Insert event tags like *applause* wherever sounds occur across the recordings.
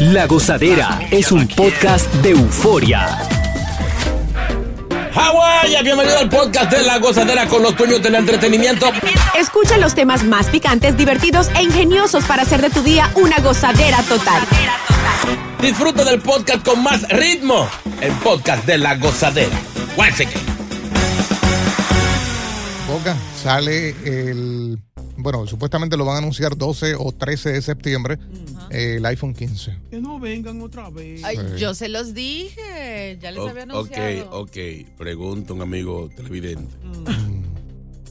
La Gozadera es un podcast de euforia. Hawái, bienvenido al podcast de La Gozadera con los dueños del entretenimiento. Escucha los temas más picantes, divertidos e ingeniosos para hacer de tu día una gozadera total. Disfruta del podcast con más ritmo. El podcast de La Gozadera. Guáseque. Boca, sale el. Bueno, supuestamente lo van a anunciar 12 o 13 de septiembre, eh, el iPhone 15. Que no vengan otra vez. Ay, Sí. yo se los dije, ya les O- había ok, anunciado. ok. Pregunta un amigo televidente. Mm.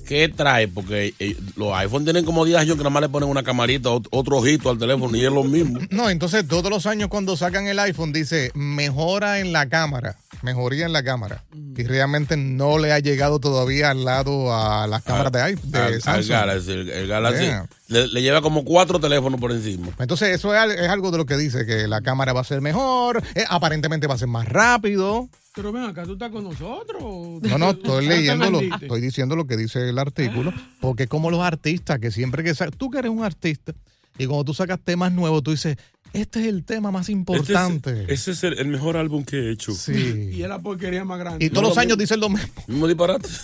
¿Qué trae? Porque eh, los iPhone tienen como 10 años que nada más le ponen una camarita, ot- otro ojito al teléfono y es lo mismo. No, entonces todos los años cuando sacan el iPhone dice mejora en la cámara, mejoría en la cámara. Y realmente no le ha llegado todavía al lado a las cámaras de, iPhone, de Al, al Samsung. Galaxy. El, el Galaxy Yeah. le, le lleva como cuatro teléfonos por encima. Entonces eso es, al- es algo de lo que dice, que la cámara va a ser mejor, eh, aparentemente va a ser más rápido. Pero ven acá, ¿tú estás con nosotros? No, no, estoy *laughs* ¿Ya te leyéndolo, estoy diciendo lo que dice el artículo, porque como los artistas que siempre que tú que eres un artista y cuando tú sacas temas nuevos tú dices, este es el tema más importante. ese es el, el mejor álbum que he hecho. Y Sí. es la porquería más grande. Y todos No, los lo años mismo. dicen lo mismo. *laughs* Mismo disparate. *laughs*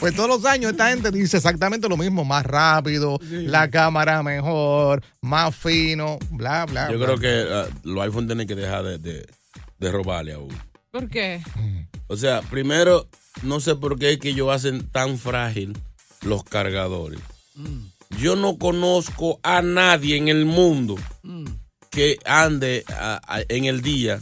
Pues todos los años esta gente dice exactamente lo mismo, más rápido, Sí. la cámara mejor, más fino, bla, bla. Yo bla. creo que ah, los iPhone tienen que dejar de, de, de robarle a uno. ¿Por qué? O sea, primero, no sé por qué es que ellos hacen tan frágil los cargadores. Yo no conozco a nadie en el mundo que ande a- a- en el día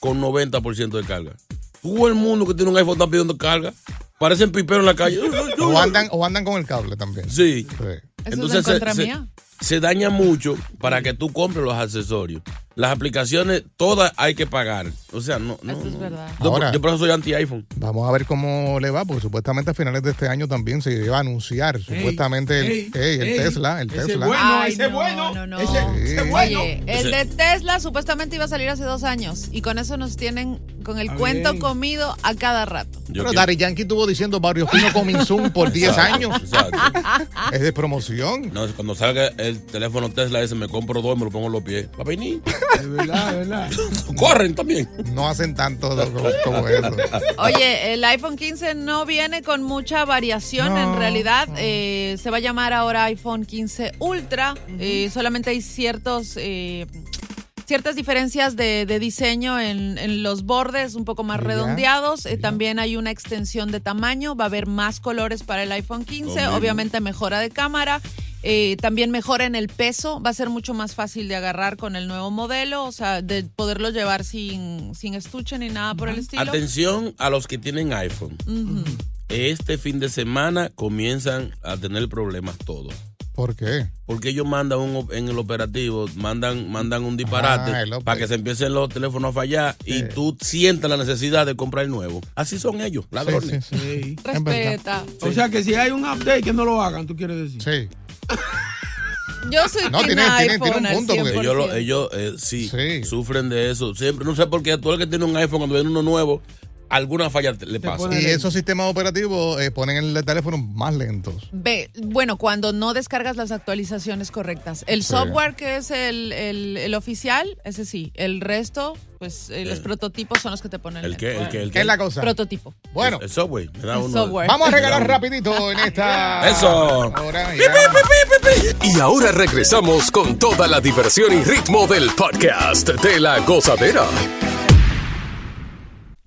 con 90% de carga. Todo el mundo que tiene un iPhone está pidiendo carga. Parecen piperos en la calle. O andan, o andan con el cable también. Sí. Sí. Eso es en contra se, mía. se daña mucho para que tú compres los accesorios. Las aplicaciones, todas hay que pagar. O sea, no. no, Eso es verdad. Yo, Ahora- yo por eso soy anti-iPhone. Vamos a ver cómo le va, porque supuestamente a finales de este año también se iba a anunciar supuestamente el, ey, ey, el ey, Tesla, el ese Tesla. bueno, Ay, ese no, bueno. no, no. Ese, Sí. ese bueno. Oye, el de Tesla supuestamente iba a salir hace dos años y con eso nos tienen con el Está cuento bien. comido a cada rato. Yo Pero Daddy Yankee tuvo diciendo varios finos coming soon por 10 Exacto, años. exacto. Es de promoción. No, cuando salga el teléfono Tesla ese, me compro dos y me lo pongo en los pies. Para venir. Es verdad, es verdad. *laughs* Corren también. No hacen tanto como, como eso. Oye, el iPhone 15 no viene con mucha variación. No, en realidad, eh, se va a llamar ahora iPhone 15 Ultra. Eh, solamente hay ciertos. eh, Ciertas diferencias de, de diseño en, en los bordes un poco más redondeados. Eh, también hay una extensión de tamaño. Va a haber más colores para el iPhone 15. Lo mismo. Obviamente mejora de cámara. Eh, también mejora en el peso. Va a ser mucho más fácil de agarrar con el nuevo modelo. O sea, de poderlo llevar sin, sin estuche ni nada por el estilo. Atención a los que tienen iPhone. Este fin de semana comienzan a tener problemas todos. ¿Por qué? Porque ellos mandan un, en el operativo, mandan, mandan un disparate Ah, para que se empiecen los teléfonos a fallar y tú sientas la necesidad de comprar el nuevo. Así son ellos, ladrones. Sí, sí. Respeta. O sea que si hay un update que no lo hagan, tú quieres decir. Sí. Yo soy No, tiene- tiene- tiene un punto, porque 100%. Ellos, lo- ellos eh, sí, Sí. sufren de eso. Siempre, no sé por qué, todo el que tiene un iPhone cuando viene uno nuevo, alguna falla le pasa. Y esos sistemas operativos eh, ponen el teléfono más lentos. Ve, bueno, cuando no descargas las actualizaciones correctas. El Sí. software que es el, el- el oficial, ese sí. El resto, pues eh, los prototipos son los que te ponen. ¿El qué? ¿El qué? ¿El ¿Qué qué? es la cosa? Prototipo. Bueno, El software. Me da uno. software. vamos a regalar rapidito en esta Eso. Y ahora regresamos con toda la diversión y ritmo del podcast de la gozadera.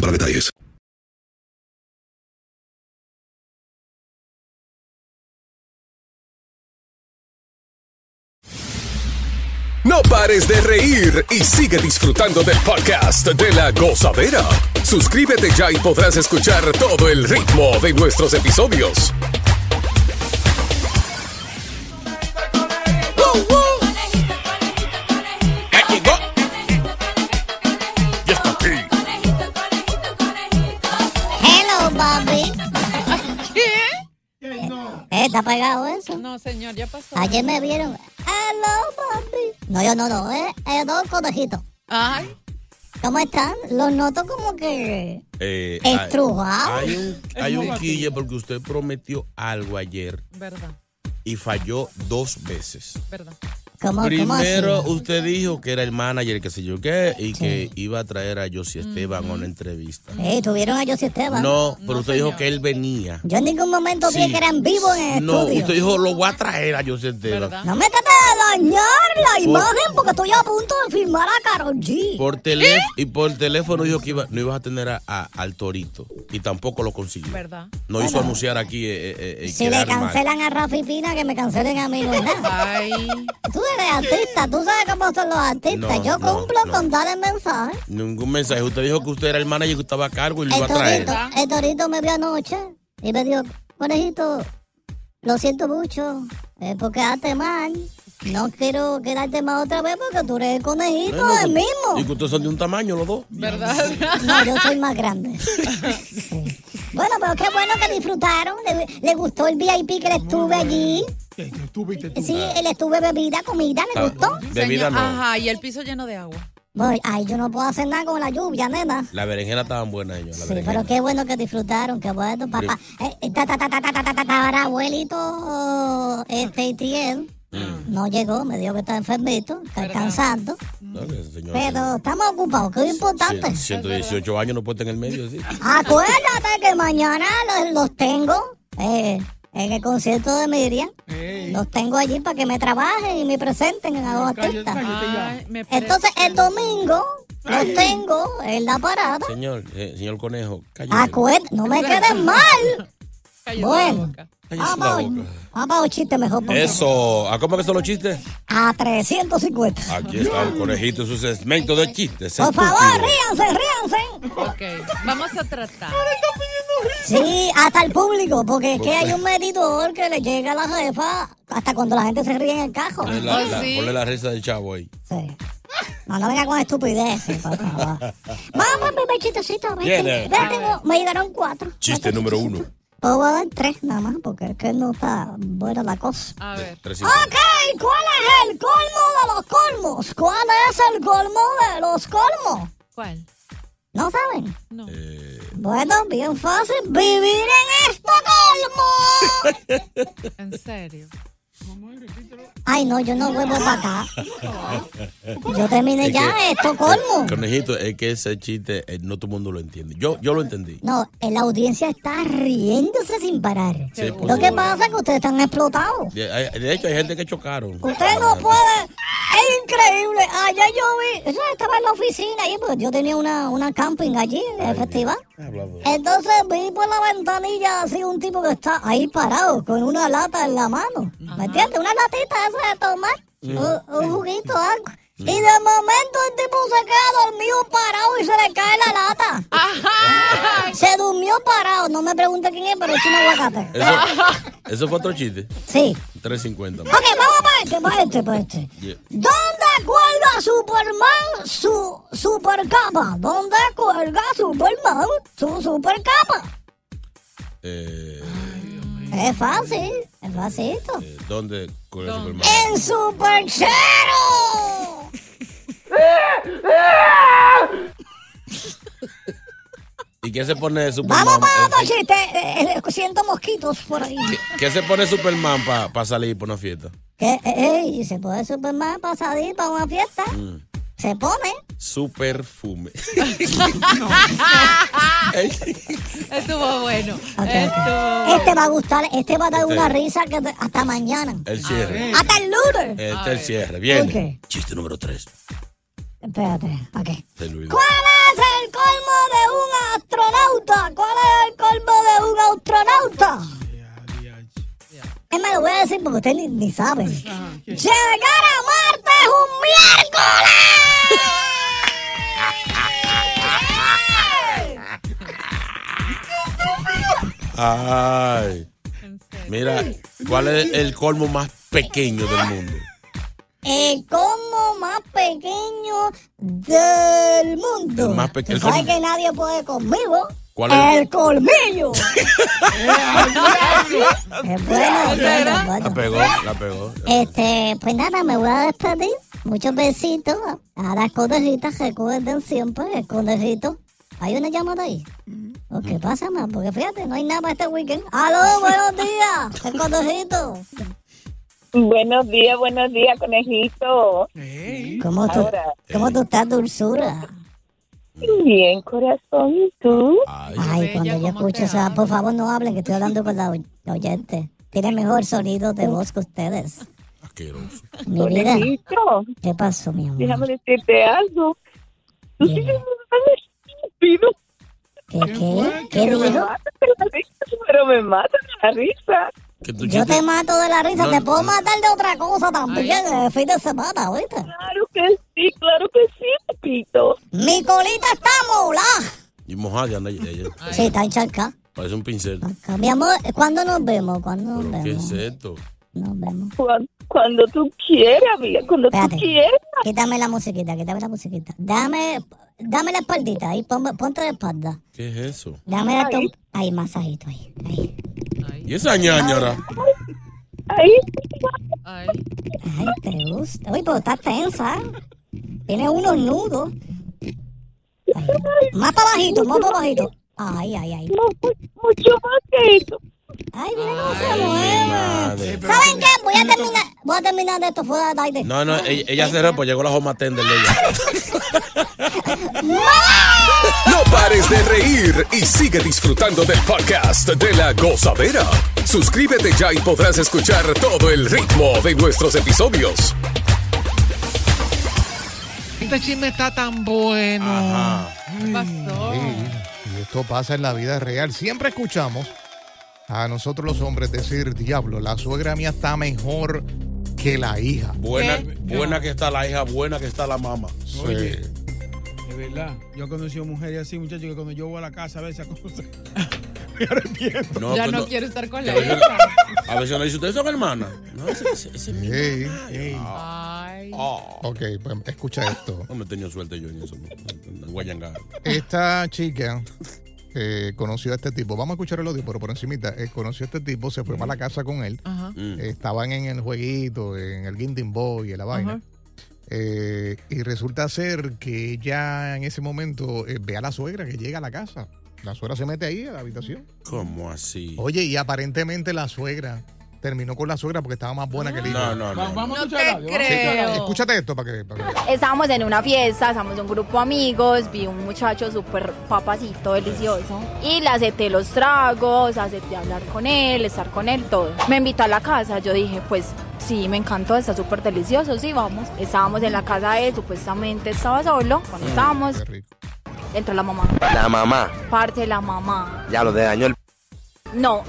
para detalles. No pares de reír y sigue disfrutando del podcast de la gozadera. Suscríbete ya y podrás escuchar todo el ritmo de nuestros episodios. ¡Ya ¿Está pegado eso? No, señor, ya pasó. Ayer me vieron. Hello, papi. No, yo no, no, eh. eh dos conejitos. Ay, ¿Cómo están? Los noto como que... Eh, hay- Estrujado. Hay un, hay un quille porque usted prometió algo ayer verdad, y falló dos veces. verdad. ¿Cómo? Primero, usted dijo que era el manager, que sé yo qué, y que iba a traer a Josie Esteban a una entrevista. Eh, tuvieron a José Esteban. No, pero usted dijo que él venía. Yo en ningún momento dije Sí. que eran vivos en el No, estudio. usted dijo, lo voy a traer a Josie Esteban. ¿Verdad? No me trate de dañar la imagen porque estoy a punto de firmar a Karol G. Por teléfono, y por teléfono dijo que iba, no ibas a tener a, a- al torito. Y tampoco lo consiguió. ¿Verdad? No hizo anunciar aquí. eh, eh, eh, Si le quedar mal. cancelan a Rafi Pina, que me cancelen a mí, no nada. Ay, Tú eres artista, tú sabes cómo son los artistas. No, Yo no, cumplo no. con dar el mensaje. Ningún mensaje. Usted dijo que usted era el manager que estaba a cargo y lo El iba a traer. torito, el torito me vio anoche y me dijo, conejito, lo siento mucho, eh, por quedarte mal. No quiero quedarte mal otra vez porque tú eres el conejito, Bueno, el Y mismo. que ustedes son de un tamaño los dos. ¿verdad? No, yo soy más grande. *laughs* Sí. Bueno, pero qué bueno que disfrutaron. Le, le gustó el VIP que le estuve allí. ¿Qué, qué estuviste tú? Sí, le estuve bebida, comida, ¿le Ah, gustó? Bebida no. Ajá, y el piso lleno de agua. Voy, ay, yo no puedo hacer nada con la lluvia, nena. La berenjena estaban buenas ellos. La Sí, berenjena. pero qué bueno que disfrutaron, qué bueno, papá. Eh, eh, ta, ta, ta, ta, ta, ta, ta, ta, ta, ahora, abuelito, este Itiel, Mm. no llegó, me dijo que está enfermito, está descansando. No, que ese señor- Pero estamos ocupados, que es importante. Cien- 118 años no puesta en el medio, sí. Acuérdate que mañana los, los tengo eh, en el concierto de Miriam. Ey, Los tengo allí para que me trabajen y me presenten a los cállate, artistas. cállate. Ay, Entonces el domingo los tengo en la parada. Señor, eh, señor Conejo, cállese. Acuérdate, no me quedes mal. Cállate Bueno. Vamos, a un chiste mejor. porque- Eso. ¿A cómo que son los chistes? A 350. Aquí está el conejito en su segmento de chistes. Por favor, ríanse, ríanse. Ok, vamos a tratar. Sí, hasta el público, porque es que hay un medidor que le llega a la jefa hasta cuando la gente se ríe en el cajo. Ponle la, la- sí. ponle la risa del chavo ahí. Sí. No, no venga con estupideces, por favor. *laughs* Vamos primer chistecito. Vete, tengo- me llegaron cuatro. Chiste Vete, número chistecito. uno. Pues voy a dar tres nada más, porque es que no está buena la cosa. A ver. 350. Ok, ¿cuál es el colmo de los colmos? ¿Cuál es el colmo de los colmos? ¿Cuál? ¿No saben? No. Eh, Bueno, bien fácil. Vivir en este colmo. *laughs* En serio. Ay, no, yo no vuelvo para acá. Yo terminé Es ya, que- Estocolmo. Conejito, es que ese chiste eh, no todo el mundo lo entiende. Yo, yo lo entendí. No, eh, la audiencia está riéndose sin parar. Sí, Lo que pasa es que ustedes están explotados. De, de hecho, hay gente que chocaron. Usted no puede. Increíble. Ayer yo vi. Eso estaba en la oficina ahí, porque yo tenía una, una camping allí en el festival. Entonces vi por la ventanilla así un tipo que está ahí parado con una lata en la mano. ¿Me entiendes? Una latita esa de tomar. Mm. Un, un juguito, algo. Y de momento el tipo se queda dormido parado y se le cae la lata. Es, un aguacate. Eso, eso fue otro chiste. Sí. 350. Ok, vamos para este, para este, para este. Yeah. ¿Dónde cuelga Superman su super capa? ¿Dónde cuelga Superman su super capa? Eh, Es fácil, es facilito. eh, ¿Dónde? cuelga Superman? ¡En Superchero! *laughs* *laughs* ¿Y qué se pone Superman? Vamos para otro Eh, chiste. Eh, eh, siento mosquitos por ahí. ¿Qué se pone Superman para salir por una fiesta? ¿Qué? Eh, eh, ¿Se puede Superman para salir para una fiesta? Mm. Se pone. Su perfume. *laughs* Estuvo bueno. Estuvo Este va a gustar, este va a dar Este. una risa que te- hasta mañana. El cierre. Hasta el lunes. Este es el cierre. Ok. Chiste número 3. Espérate, ok. ¿Cuál un astronauta? ¿Cuál es el colmo de un astronauta? Es más, lo voy a decir porque ustedes ni, ni saben. Llegar a Marte un Ay. Mira, ¿cuál es el colmo más pequeño del mundo? El colmo más pequeño del mundo. El más peque- ¿Tú el sabes que nadie puede conmigo? ¿Cuál es? El colmillo. *laughs* es bueno, es bueno, bueno. La pegó, la pegó. Este, pues nada, me voy a despedir. Muchos besitos a las conejitas. Recuerden siempre el conejito. ¿Hay una llamada ahí? ¿O qué pasa más? Porque fíjate, no hay nada para este weekend. ¡Aló, buenos días! El conejito. *laughs* Buenos días, buenos días, conejito. ¿Cómo tú, Ahora, ¿Cómo tú estás, dulzura? bien, corazón, ¿y tú? Ay, cuando yo escucho, o sea, por favor no hablen, que estoy hablando con la oy- la oyente. Tiene mejor sonido de voz que ustedes. Mi vida. Conejito, ¿Qué pasó, mi amor? déjame decirte algo. Tú Dime. sigues tan estúpido. ¿Qué, qué? ¿Qué Pero me dijo? de la risa, la. Yo te mato de la risa, No, te puedo no. matar de otra cosa también el fin de semana, ¿oíste? Claro que sí, claro que sí, Pepito. Mi colita está molada. Y mojada anda ella. ella. Sí, está encharcada. Parece un pincel. Mi amor, ¿cuándo nos vemos? ¿Cuándo nos ¿Qué vemos? es esto? Nos vemos. Cuando, cuando tú quieras, amiga, cuando Espérate. tú quieras. Quítame la musiquita, quítame la musiquita. Dame, dame la espaldita ahí, ponme- ponte de espalda. ¿Qué es eso? Dame un... Ahí, masajito ahí. ahí. ¿Y esa ñañara? Ahí. Ay, te gusta. Uy, pero está tensa. Tiene unos nudos. Ahí. Más para bajito, más para bajito. Ay, ay, ay. Mucho más que eso. Ay, mira cómo se mueve. Madre. ¿Saben qué? Voy a terminar, voy a terminar de esto fuera de aire. No, no, ella, ella cerró, pues llegó la home tender de ella. *laughs* Pares de reír y sigue disfrutando del podcast de la gozadera. Suscríbete ya y podrás escuchar todo el ritmo de nuestros episodios. Este chisme está tan bueno. ¿Qué pasó? Sí, y esto pasa en la vida real. Siempre escuchamos a nosotros los hombres decir, diablo, la suegra mía está mejor que la hija. Buena, buena que está la hija, buena que está la mamá. Oye, de verdad, yo he conocido mujeres así, muchachos, que cuando yo voy a la casa a veces *laughs* a cosas, me arrepiento. No, ya pues no, no. quiero estar con la A veces, hija. a veces le dice, ¿ustedes son hermanas? No, ese, ese, ese es mi Sí. Ay. Ok, pues escucha esto. No me he tenido suerte yo en eso. no, en Guayangar. Esta chica eh, conoció a este tipo. Vamos a escuchar el audio, pero por encimita. eh, conoció a este tipo, se fue para la casa con él. Ajá. Mm. Eh, estaban en el jueguito, en el Guinding Boy, en la vaina. Ajá. Eh, y resulta ser que ella en ese momento eh, ve a la suegra que llega a la casa. La suegra se mete ahí a la habitación. ¿Cómo así? Oye, y aparentemente la suegra terminó con la suegra porque estaba más buena que el hijo. No, no, no. Vamos a No escuchar te creo. Escúchate esto para que, para que- Estábamos en una fiesta, estábamos un grupo de amigos, vi un muchacho súper papacito, delicioso. Y le acepté los tragos, acepté hablar con él, estar con él, todo. Me invitó a la casa, yo dije, pues sí, me encantó, está súper delicioso, sí, vamos. Estábamos en la casa de él, supuestamente estaba solo. Cuando estábamos, Qué rico. entró la mamá. La mamá. Parte de la mamá. Ya lo de dañó el... No,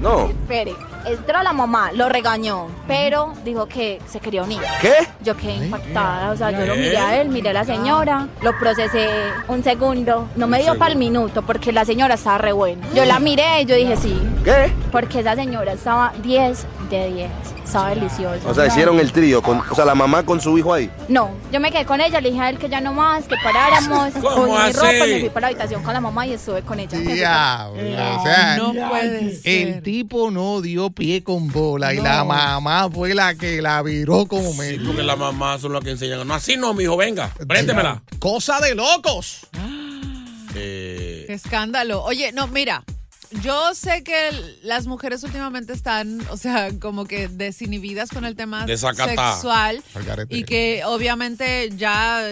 No. *laughs* espere. Entró la mamá, lo regañó, pero dijo que se quería unir. ¿Qué? Yo quedé impactada, o sea, yo lo miré a él, miré a la señora, lo procesé un segundo, no me dio para el minuto porque la señora estaba re buena. Yo la miré y yo dije sí, ¿Qué? porque esa señora estaba 10 de 10, estaba deliciosa. O sea, hicieron el trío. Con, o sea, la mamá con su hijo ahí. No, yo me quedé con ella, le dije a él que ya no más, que paráramos, *laughs* ¿Cómo cogí mi ropa y me fui para la habitación con la mamá y estuve con ella. Diablo, o sea, No puede el ser. tipo no dio pie con bola y la mamá fue la que la viró como Sí, medio. porque las mamás son las que enseñan. No, así no, mijo, venga, préndemela. Cosa de locos. Eh, Qué escándalo. Oye, no, mira. Yo sé que las mujeres últimamente están, o sea, como que desinhibidas con el tema Desacatá. sexual y que obviamente ya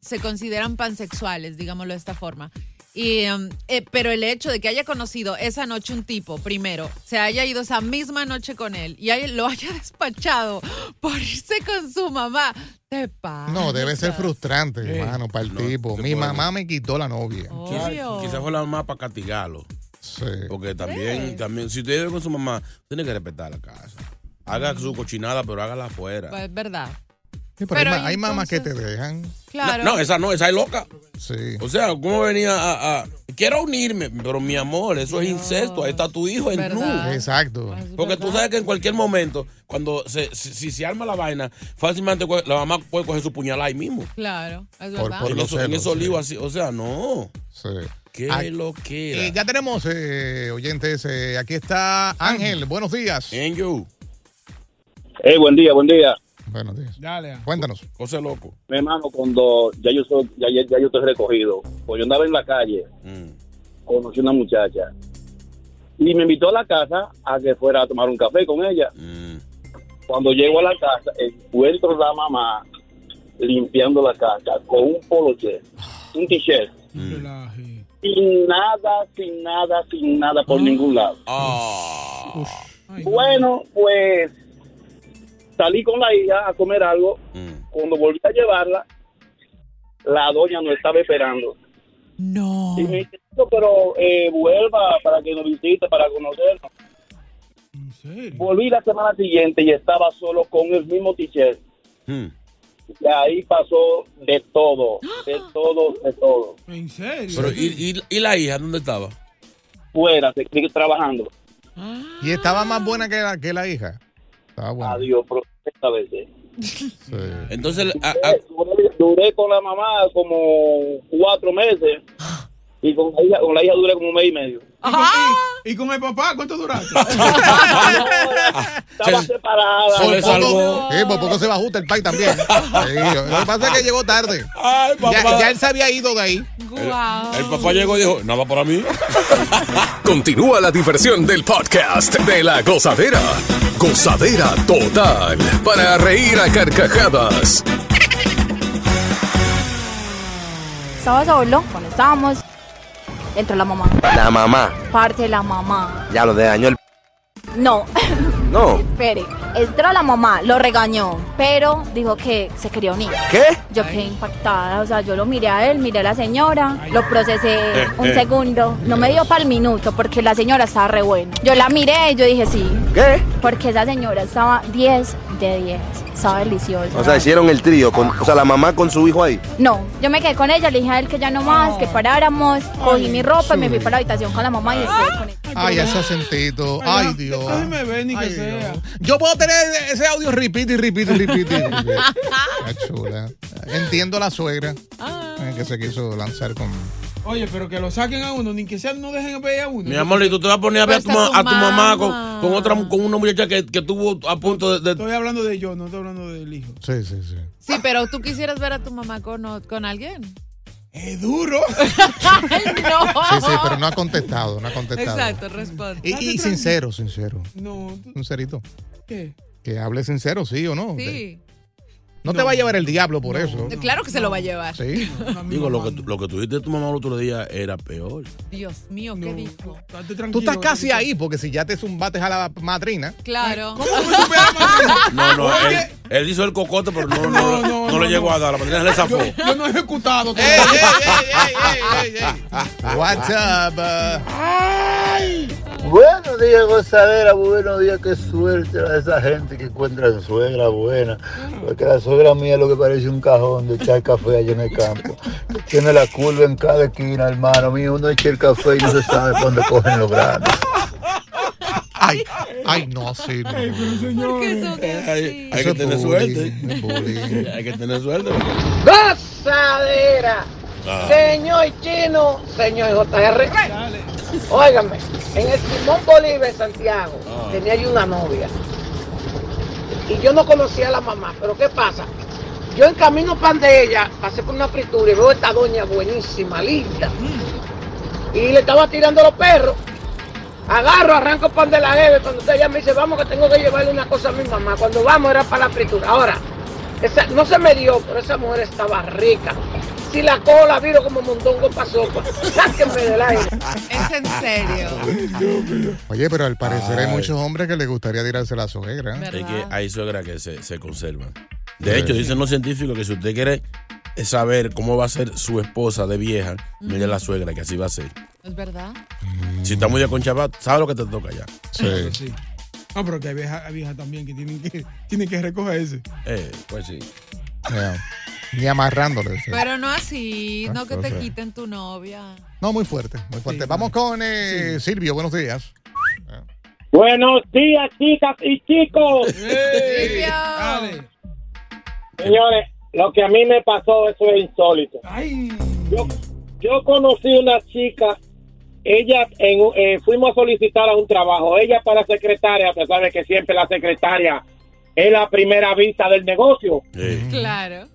se consideran pansexuales, digámoslo de esta forma. Y, um, eh, pero el hecho de que haya conocido esa noche un tipo, primero, se haya ido esa misma noche con él y haya- lo haya *laughs* despachado por irse con su mamá, te pasa. No, debe ser frustrante, Sí. hermano, para el No, tipo. Mi mamá me quitó la novia. Quizás fue la mamá para castigarlo. Sí. Porque también, también, si usted vive con su mamá, tiene que respetar la casa. Haga su cochinada, pero hágala afuera. Pues, es verdad. Sí, pero, Pero hay, hay mamás que te entonces- dejan. Claro. No, esa no, esa es loca. Sí. O sea, ¿cómo venía a, a- Quiero unirme, pero mi amor, eso es incesto. Ahí está tu hijo en nu. Exacto. Porque tú sabes que en cualquier momento, cuando se, si, si se arma la vaina, fácilmente la mamá puede coger su puñal ahí mismo. Claro, es Por- verdad. por en, los eso, en celos, esos sí. líos así. O sea, no. Sí. Qué lo que Eh, ya tenemos, eh, oyentes, eh, aquí está Ángel. Buenos días. Angel, Hey, buen día, buen día. Buenos días. Dale. Cuéntanos. cosa loco. Mi hermano, cuando ya yo soy, ya, ya, ya yo estoy recogido, pues yo andaba en la calle, Mm. conocí una muchacha y me invitó a la casa a que fuera a tomar un café con ella. Mm. Cuando llego a la casa, encuentro a la mamá limpiando la casa con un poloche, un t-shirt, Relaje. Sin nada, sin nada, sin nada por ningún lado. Ah. Ay, Bueno, pues salí con la hija a comer algo. Mm. Cuando volví a llevarla, la doña no estaba esperando. No. Y me dice, "No, pero eh, vuelva para que nos visite, para conocernos. ¿En serio? Volví la semana siguiente y estaba solo con el mismo t-shirt. Mm. Y ahí pasó de todo, de *gasps* todo, de todo. ¿En serio? Pero, ¿y, y, y la hija dónde estaba? Fuera, se sigue trabajando. Y estaba más buena que la, que la hija. Estaba buena. Adiós, pero esta vez. Sí. Entonces, a- a- Duré, duré con la mamá como cuatro meses *gasps* y con la hija, con la hija duré como un mes y medio. ¿Y con, *laughs* y- con el papá cuánto duraste? *laughs* Estaba Se- separada. se le salvó. Sí, por poco se bajó el pai también. *laughs* Sí, lo que pasa es que llegó tarde. Ay, papá. Ya, ya él se había ido de ahí. El papá llegó y dijo, nada para mí. Continúa la diversión del podcast de la gozadera. Gozadera total. Para reír a carcajadas. Estaba solo, cuando estábamos, entró la mamá. La mamá. Parte de la mamá. Ya lo dañó el... No, No. *laughs* espere. Entró la mamá, lo regañó, pero dijo que se quería unir. ¿Qué? Yo quedé impactada, o sea, yo lo miré a él, miré a la señora, lo procesé un segundo, no me dio para el minuto porque la señora estaba re buena. Yo la miré y yo dije sí, ¿Qué? porque esa señora estaba 10 de 10, estaba deliciosa. O sea, hicieron el trío. Con, o sea, la mamá con su hijo ahí. No, yo me quedé con ella, le dije a él que ya no más, que paráramos, cogí mi ropa y me fui para la habitación con la mamá y estuve con ella. Ay, ese acentito. Ay, Ay, Dios. déjeme ver, ni que Ay, sea. Yo puedo tener ese audio repeat y repeat y repeat. *laughs* y. Qué chula. Entiendo a la suegra eh, que se quiso lanzar con. Oye, pero que lo saquen a uno, ni que sea, no dejen ver a uno. Mi amor, y tú te vas a poner a ver a tu, a ma- a tu mamá con, con otra con una muchacha que, que tuvo a punto de, de- Estoy hablando de yo, no estoy hablando del hijo. Sí, sí, sí. Sí, pero tú quisieras ver a tu mamá con, con alguien. Es duro. *laughs* Sí, sí, pero no ha contestado, no ha contestado. Exacto, responde. Y, y sincero, sincero. No. Sincerito. ¿Qué? Que hable sincero, sí o no. Sí. No, te va a llevar el diablo por eso. Claro que se lo va a llevar. Sí. *laughs* Digo, lo que, lo que tuviste tu mamá el otro día era peor. Dios mío, ¿qué dijo? Tú estás casi ahí, porque si ya te zumbates a la madrina. Claro. *laughs* *laughs* No, no, él, él hizo el cocote, pero no, no, no, le llegó a dar. La madrina le zafó. Yo no he ejecutado. What's up? Buenos días, gozadera. Buenos días, qué suerte a esa gente que encuentra suegra buena. Porque la suegra mía es lo que parece un cajón de echar café allá en el campo. Tiene la curva en cada esquina, hermano mío. Uno echa el café y no se sabe cuándo cogen los granos. Ay, ay, no, sí. No. Hay, hay que tener suerte. Hay que tener suerte. Gozadera. Ah. Señor Chino, señor JR. Óigame, en el Simón Bolívar en Santiago Ah. tenía yo una novia. Y yo no conocía a la mamá, pero ¿qué pasa? Yo en camino pan de ella, pasé por una fritura y veo a esta doña buenísima, linda. Y le estaba tirando los perros. Agarro, arranco pan de la jeve. Cuando ella me dice, vamos que tengo que llevarle una cosa a mi mamá. Cuando vamos era para la fritura. Ahora, esa, no se me dio, pero esa mujer estaba rica. Si la cola viro como mondongo pasó, sáquenme del aire. Es en serio. Oye, pero al parecer hay Ay. muchos hombres que les gustaría tirarse la suegra. ¿eh? Es que hay suegras que se, se conservan. De hecho, dicen los científicos que si usted quiere saber cómo va a ser su esposa de vieja, mire a la suegra, que así va a ser. ¿Es verdad? Si está muy de conchabad, sabe lo que te toca ya. Sí. No, pero que hay viejas hay viejas también que tienen que, *laughs* tienen que recogerse. Eh, pues sí. Ya. Ni amarrándole. sí. Pero no así, no que te quiten tu novia. No, muy fuerte, muy fuerte. Vamos con eh, Silvio, buenos días. Buenos días, chicas y chicos. *laughs* Señores, lo que a mí me pasó, eso es insólito. Yo, yo conocí una chica, ella, en, un- eh, fuimos a solicitar a un trabajo, ella para secretaria, a pesar de que siempre la secretaria es la primera vista del negocio. Claro.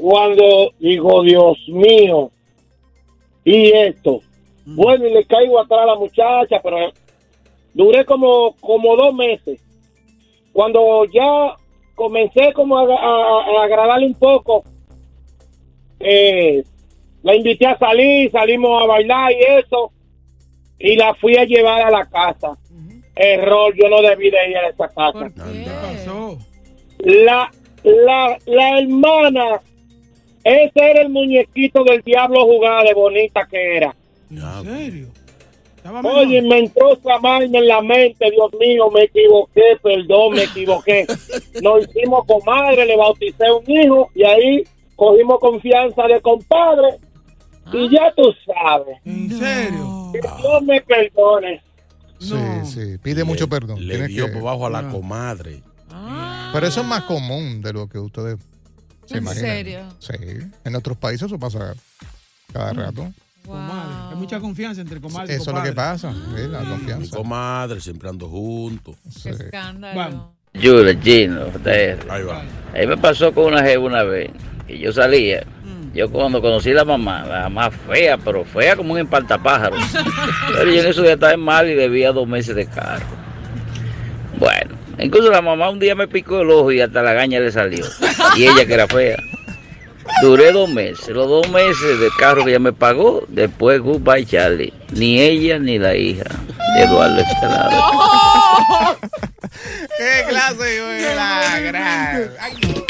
Cuando digo, Dios mío, y esto, bueno, y le caigo atrás a la muchacha, pero duré como, como dos meses. Cuando ya comencé como a, a- a agradarle un poco, eh, la invité a salir, salimos a bailar y eso, y la fui a llevar a la casa. Error, yo no debí de ir a esa casa. La, la, la hermana, ese era el muñequito del diablo jugada de bonita que era. ¿En serio? Oye, me entró esa vaina en la mente, Dios mío, me equivoqué, perdón, me equivoqué. *laughs* Nos hicimos comadre, le bauticé un hijo y ahí cogimos confianza de compadre. Y ya tú sabes. ¿En serio? Que Dios me perdone. Sí, sí, pide mucho perdón. Le Tienes dio que- por bajo a la comadre. Pero eso es más común de lo que ustedes se ¿En imaginan. serio? Sí, en otros países eso pasa cada rato. Comadre. Hay mucha confianza entre comadre y Eso es lo que pasa, sí, la Mi confianza. comadre, siempre ando juntos. Qué escándalo. Yura, chino. Ahí va. Ahí me pasó con una jeva una vez, que yo salía. Yo cuando conocí a la mamá, la más fea, pero fea como un empaltapájaros. *laughs* pero yo en eso ya estaba mal y debía dos meses de carro. Bueno, incluso la mamá un día me picó el ojo y hasta la gaña le salió. Y ella que era fea. Duré dos meses, los dos meses del carro que ella me pagó, después goodbye Charlie. Ni ella ni la hija de Eduardo Escalado. *laughs* ¡Qué clase de la gran!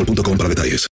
boostmobile.com para detalles.